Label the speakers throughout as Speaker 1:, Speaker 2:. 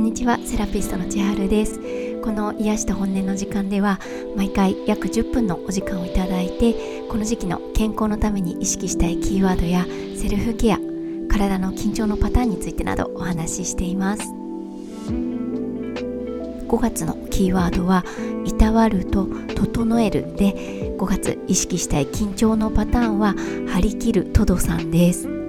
Speaker 1: んにちはセラピストの千春です。この癒した本音の時間では毎回約10分のお時間をいただいてこの時期の健康のために意識したいキーワードやセルフケア体の緊張のパターンについてなどお話ししています。5月のキーワードは「いたわる」と「整える」で5月意識したい緊張のパターンは「張り切るトドさん」です。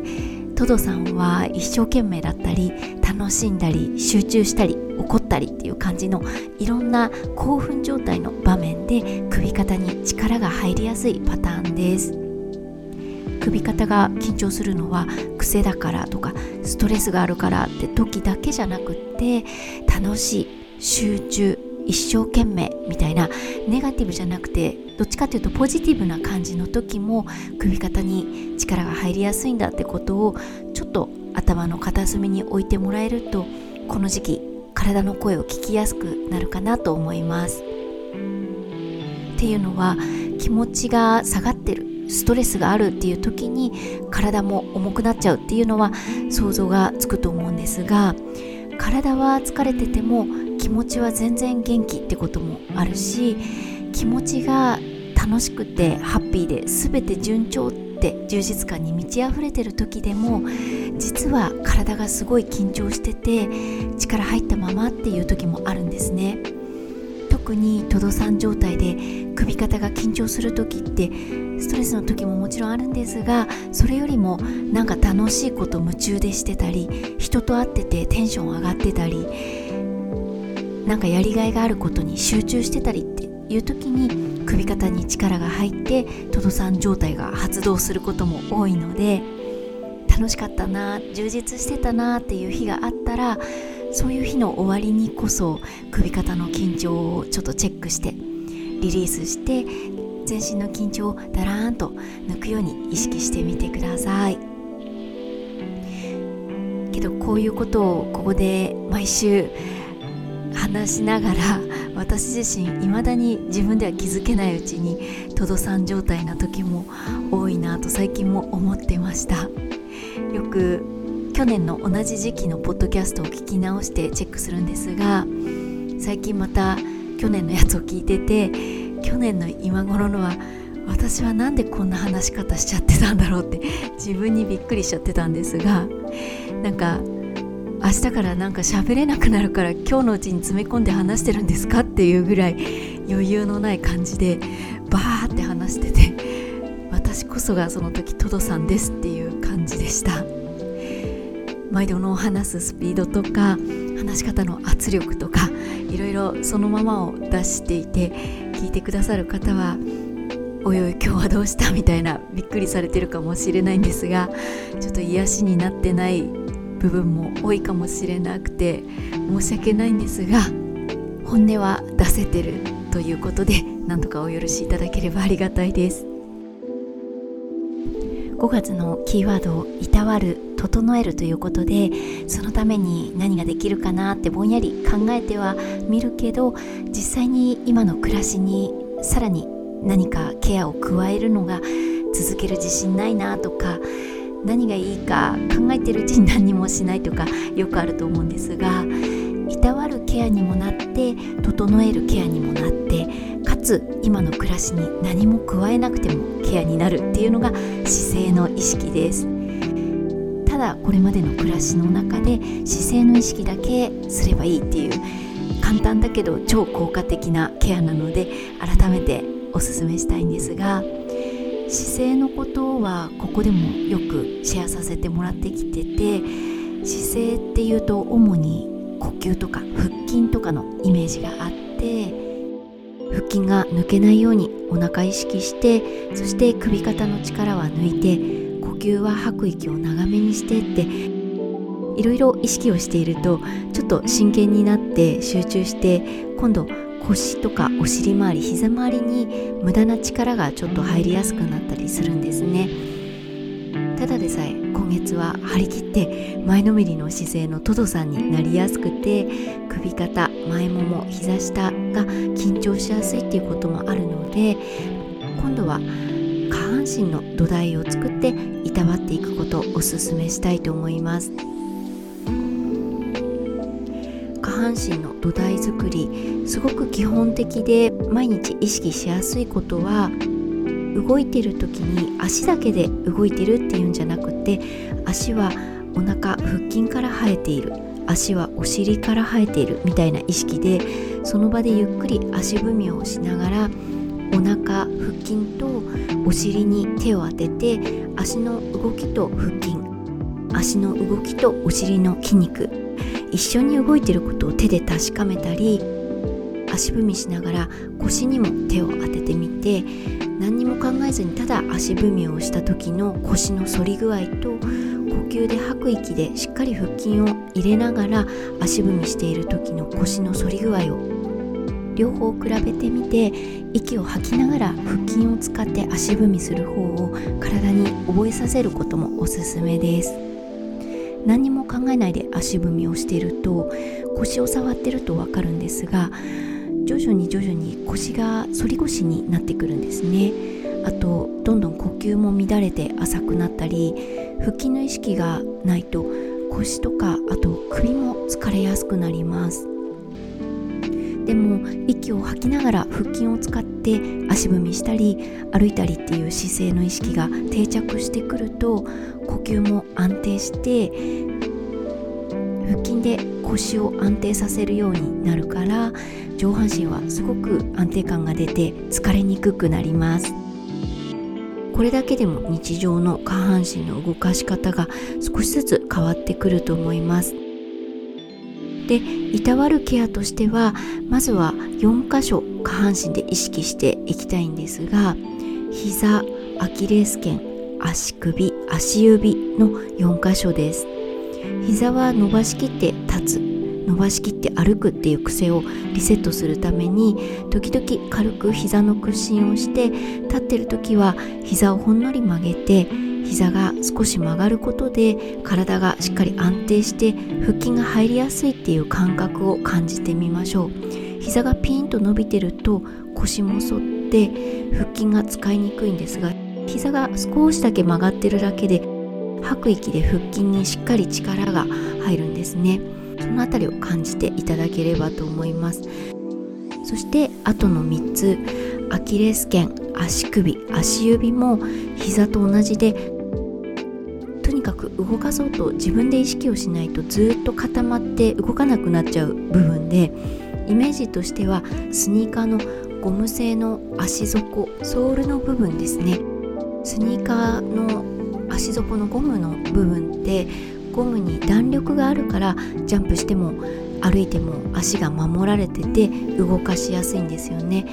Speaker 1: トドさんは一生懸命だったり楽しんだり集中したり怒ったりっていう感じのいろんな興奮状態の場面で首肩に力が入りやすいパターンです。首肩が緊張するのは癖だからとかストレスがあるからって時だけじゃなくって楽しい集中一生懸命みたいなネガティブじゃなくてどっちかというとポジティブな感じの時も首肩に力が入りやすいんだってことをちょっと頭の片隅に置いてもらえるとこの時期体の声を聞きやすくなるかなと思います。っていうのは気持ちが下がってるストレスがあるっていう時に体も重くなっちゃうっていうのは想像がつくと思うんですが体は疲れてても気持ちは全然元気ってこともあるし気持ちが楽しくてハッピーで全て順調って充実感に満ち溢れてる時でも実は体がすごい緊張してて力入ったままっていう時もあるんですね。特にトドさん状態で首肩が緊張する時ってストレスの時ももちろんあるんですがそれよりもなんか楽しいこと夢中でしてたり人と会っててテンション上がってたりなんかやりがいがあることに集中してたりっていう時に首肩に力が入ってトドさん状態が発動することも多いので楽しかったな充実してたなっていう日があったらそういう日の終わりにこそ首肩の緊張をちょっとチェックしてリリースして全身の緊張をだらーんと抜くように意識してみてください。けどこういうことをここで毎週話しながら私自身未だに自分では気づけないうちにトドさん状態な時も多いなと最近も思ってました。よく去年の同じ時期のポッドキャストを聞き直してチェックするんですが最近また去年のやつを聞いてて去年の今頃のは私は何でこんな話し方しちゃってたんだろうって自分にびっくりしちゃってたんですがなんか明日からなんか喋れなくなるから今日のうちに詰め込んで話してるんですかっていうぐらい余裕のない感じでバーって話してて私こそがその時トドさんですっていう感じでした。毎度の話すスピードとか話し方の圧力とかいろいろそのままを出していて聞いてくださる方はおいおい今日はどうした？みたいなびっくりされてるかもしれないんですがちょっと癒しになってない部分も多いかもしれなくて申し訳ないんですが本音は出せてるということで何とかお許しいただければありがたいです。5月のキーワードをいたわる整えるということでそのために何ができるかなってぼんやり考えてはみるけど実際に今の暮らしにさらに何かケアを加えるのが続ける自信ないなとか何がいいか考えてるうちに何もしないとかよくあると思うんですがいたわるケアにもなって整えるケアにもなってかつ今の暮らしに何も加えなくてもケアになるっていうのが姿勢の意識です。ただこれまでの暮らしの中で姿勢の意識だけすればいいっていう簡単だけど超効果的なケアなので改めておすすめしたいんですが姿勢のことはここでもよくシェアさせてもらってきてて姿勢っていうと主に呼吸とか腹筋とかのイメージがあって腹筋が抜けないようにお腹意識してそして首肩の力は抜いて呼吸は吐く息を長めにしてっていろいろ意識をしているとちょっと真剣になって集中して今度腰とかお尻周り膝周りに無駄な力がちょっと入りやすくなったりするんですね。ただでさえ今月は張り切って前のめりの姿勢のトドさんになりやすくて首肩前もも膝下が緊張しやすいっていうこともあるので今度は下半身の土台を作っていたわっていくことをおすすめしたいと思います。半身の土台作りすごく基本的で毎日意識しやすいことは動いてる時に足だけで動いてるっていうんじゃなくて足はお腹腹筋から生えている足はお尻から生えているみたいな意識でその場でゆっくり足踏みをしながらお腹腹筋とお尻に手を当てて足の動きと腹筋足の動きとお尻の筋肉一緒に動いてることを手で確かめたり足踏みしながら腰にも手を当ててみて何にも考えずにただ足踏みをした時の腰の反り具合と呼吸で吐く息でしっかり腹筋を入れながら足踏みしている時の腰の反り具合を両方比べてみて息を吐きながら腹筋を使って足踏みする方を体に覚えさせることもおすすめです。何も考えないで足踏みをしていると腰を触ってると分かるんですが徐々に徐々に腰が反り腰になってくるんですね。あとどんどん呼吸も乱れて浅くなったり腹筋の意識がないと腰とかあと首も疲れやすくなります。でも息を吐きながら腹筋を使って足踏みしたり歩いたりっていう姿勢の意識が定着してくると呼吸も安定して腹筋で腰を安定させるようになるから上半身はすごく安定感が出て疲れにくくなります。これだけでも日常の下半身の動かし方が少しずつ変わってくると思います。でいたわるケアとしてはまずは4箇所下半身で意識していきたいんですが膝アキレス腱足首足指の4箇所です。膝は伸ばしきって立つ伸ばしきって歩くっていう癖をリセットするために時々軽く膝の屈伸をして立ってる時は膝をほんのり曲げて膝が少し曲がることで体がしっかり安定して腹筋が入りやすいっていう感覚を感じてみましょう。膝がピーンと伸びてると腰も反って腹筋が使いにくいんですが膝が少しだけ曲がってるだけで吐く息で腹筋にしっかり力が入るんですね。その辺りを感じていただければと思います。そしてあとの3つ。アキレス腱足首足指も膝と同じでとにかく動かそうと自分で意識をしないとずっと固まって動かなくなっちゃう部分でイメージとしてはスニーカーのゴム製の足底ソールの部分ですね。スニーカーの足底のゴムの部分ってゴムに弾力があるからジャンプしても歩いても足が守られてて動かしやすいんですよね。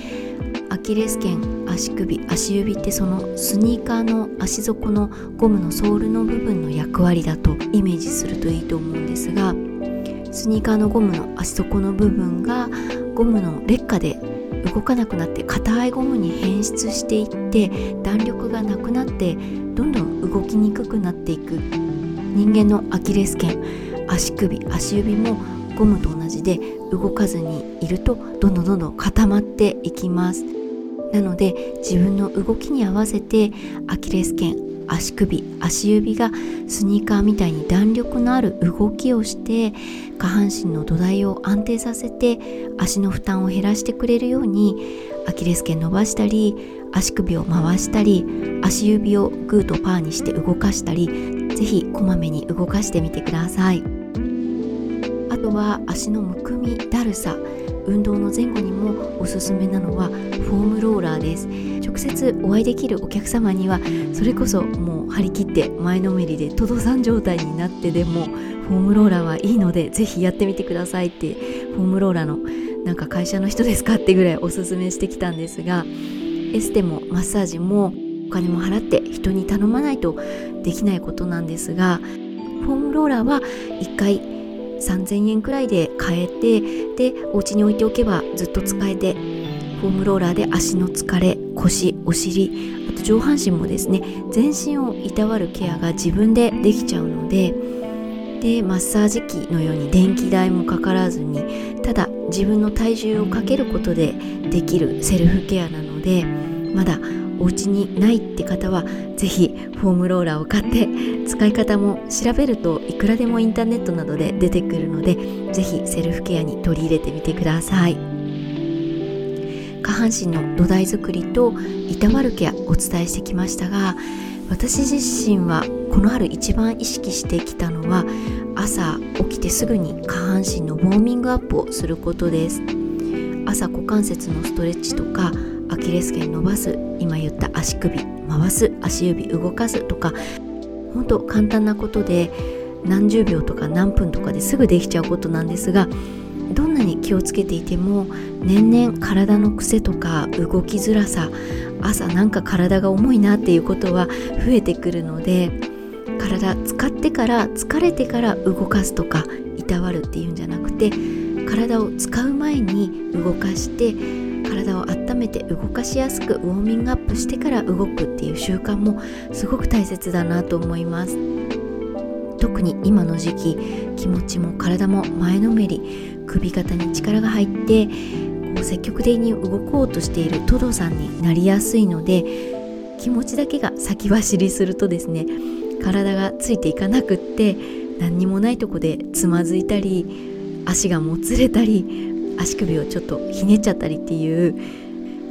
Speaker 1: キレス腱足首足指ってそのスニーカーの足底のゴムのソールの部分の役割だとイメージするといいと思うんですがスニーカーのゴムの足底の部分がゴムの劣化で動かなくなって硬いゴムに変質していって弾力がなくなってどんどん動きにくくなっていく。人間のアキレス腱足首足指もゴムと同じで動かずにいるとどんどんどんどん固まっていきます。なので自分の動きに合わせてアキレス腱足首足指がスニーカーみたいに弾力のある動きをして下半身の土台を安定させて足の負担を減らしてくれるようにアキレス腱伸ばしたり足首を回したり足指をグーとパーにして動かしたり是非こまめに動かしてみてください。あとは足のむくみだるさ運動の前後にもおすすめなのはフォームローラーです。直接お会いできるお客様にはそれこそもう張り切って前のめりでトドさん状態になってでもフォームローラーはいいのでぜひやってみてくださいってフォームローラーのなんか会社の人ですかってぐらいおすすめしてきたんですがエステもマッサージもお金も払って人に頼まないとできないことなんですがフォームローラーは1回3000円くらいで買えてでお家に置いておけばずっと使えてフォームローラーで足の疲れ腰お尻あと上半身もですね全身をいたわるケアが自分でできちゃうのででマッサージ機のように電気代もかからずにただ自分の体重をかけることでできるセルフケアなのでまだお家にないって方は是非フォームローラーを買って使い方も調べるといくらでもインターネットなどで出てくるので是非セルフケアに取り入れてみてください。下半身の土台作りといたわるケアお伝えしてきましたが私自身はこの春一番意識してきたのは朝起きてすぐに下半身のウォーミングアップをすることです。朝股関節のストレッチとかキレス腱伸ばす今言った足首回す足指動かすとか本当簡単なことで何十秒とか何分とかですぐできちゃうことなんですがどんなに気をつけていても年々体の癖とか動きづらさ朝なんか体が重いなっていうことは増えてくるので体使ってから疲れてから動かすとかいたわるっていうんじゃなくて体を使う前に動かして体を温めて動かしやすくウォーミングアップしてから動くっていう習慣もすごく大切だなと思います。特に今の時期気持ちも体も前のめり首肩に力が入ってこう積極的に動こうとしているトドさんになりやすいので気持ちだけが先走りするとですね体がついていかなくって何にもないとこでつまずいたり足がもつれたり足首をちょっとひねっちゃったりっていう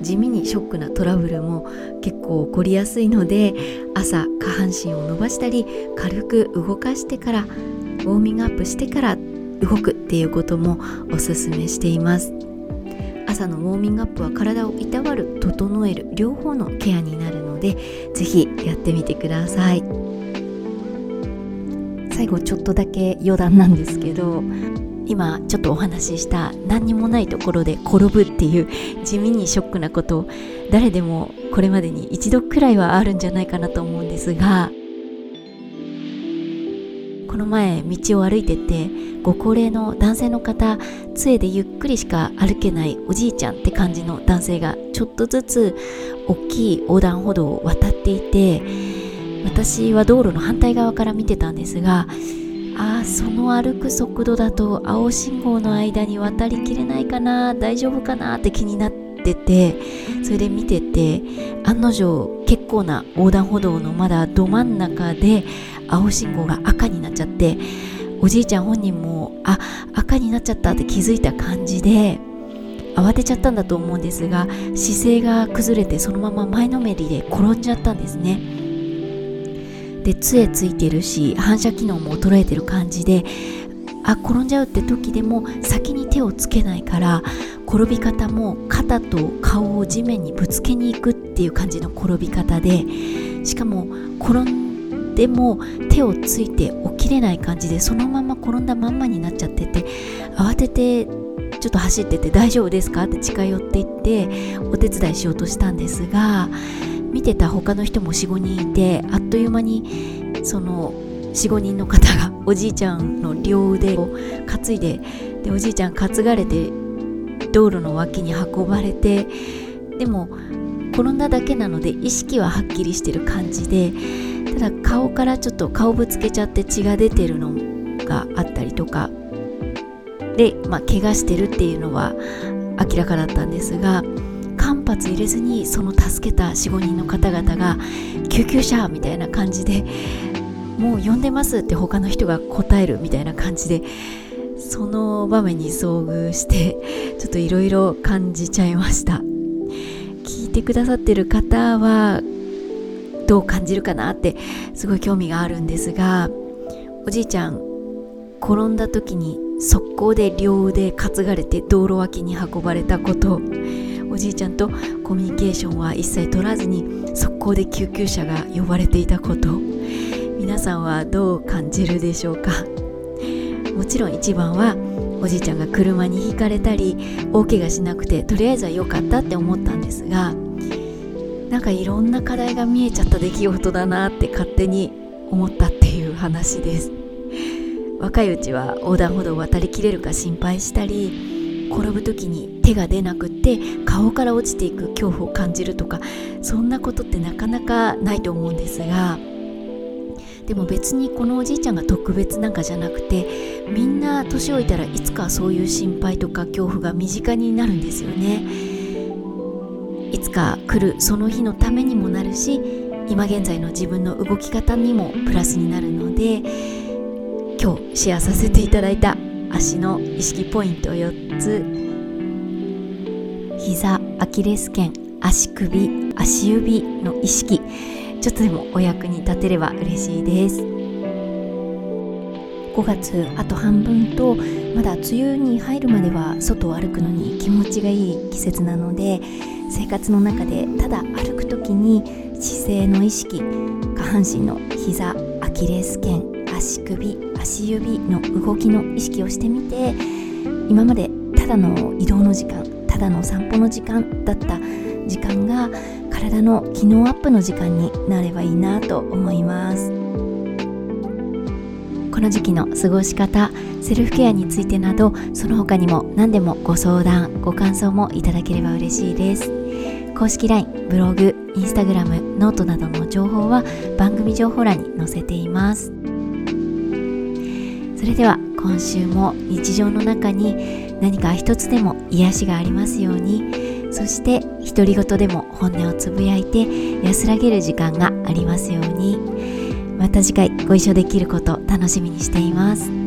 Speaker 1: 地味にショックなトラブルも結構起こりやすいので朝下半身を伸ばしたり軽く動かしてからウォーミングアップしてから動くっていうこともおすすめしています。朝のウォーミングアップは体をいたわる整える両方のケアになるので是非やってみてください。最後ちょっとだけ余談なんですけど今ちょっとお話しした何にもないところで転ぶっていう地味にショックなこと誰でもこれまでに一度くらいはあるんじゃないかなと思うんですがこの前道を歩いててご高齢の男性の方杖でゆっくりしか歩けないおじいちゃんって感じの男性がちょっとずつ大きい横断歩道を渡っていて私は道路の反対側から見てたんですがああその歩く速度だと青信号の間に渡りきれないかな。大丈夫かなって気になってて。それで見てて案の定結構な横断歩道のまだど真ん中で青信号が赤になっちゃっておじいちゃん本人もあ赤になっちゃったって気づいた感じで慌てちゃったんだと思うんですが姿勢が崩れてそのまま前のめりで転んじゃったんですね。で杖ついてるし反射機能も衰えてる感じであ転んじゃうって時でも先に手をつけないから転び方も肩と顔を地面にぶつけに行くっていう感じの転び方でしかも転んでも手をついて起きれない感じでそのまま転んだまんまになっちゃってて慌ててちょっと走ってて大丈夫ですか？って近寄っていってお手伝いしようとしたんですが見てた他の人も45人いてあっという間にその45人の方が おじいちゃんの両腕を担いででおじいちゃん担がれて道路の脇に運ばれてでも転んだだけなので意識ははっきりしてる感じでただ顔からちょっと顔ぶつけちゃって血が出てるのがあったりとかで、まあ、怪我してるっていうのは明らかだったんですが間髪入れずにその助けた45人の方々が救急車みたいな感じでもう呼んでますって他の人が答えるみたいな感じでその場面に遭遇してちょっといろいろ感じちゃいました。聞いてくださってる方はどう感じるかなってすごい興味があるんですがおじいちゃん転んだ時に速攻で両腕担がれて道路脇に運ばれたこと。おじいちゃんとコミュニケーションは一切取らずに速攻で救急車が呼ばれていたこと。皆さんはどう感じるでしょうか？もちろん一番はおじいちゃんが車にひかれたり大怪我しなくてとりあえずは良かったって思ったんですがなんかいろんな課題が見えちゃった出来事だなって勝手に思ったっていう話です。若いうちは横断歩道を渡りきれるか心配したり転ぶ時に手が出なくって顔から落ちていく恐怖を感じるとかそんなことってなかなかないと思うんですがでも別にこのおじいちゃんが特別なんかじゃなくてみんな年老いたらいつかそういう心配とか恐怖が身近になるんですよね。いつか来るその日のためにもなるし今現在の自分の動き方にもプラスになるので今日シェアさせていただいた足の意識ポイント4つ。膝アキレス腱足首足指の意識。ちょっとでもお役に立てれば嬉しいです。5月あと半分とまだ梅雨に入るまでは外を歩くのに気持ちがいい季節なので生活の中でただ歩く時に姿勢の意識下半身の膝アキレス腱足首足指の動きの意識をしてみて今までただの移動の時間ただの散歩の時間だった時間が体の機能アップの時間になればいいなと思います。この時期の過ごし方セルフケアについてなどその他にも何でもご相談ご感想もいただければ嬉しいです。公式 LINE ブログインスタグラムノートなどの情報は番組情報欄に載せています。それでは今週も日常の中に何か一つでも癒しがありますようにそして独り言でも本音をつぶやいて安らげる時間がありますようにまた次回ご一緒できること楽しみにしています。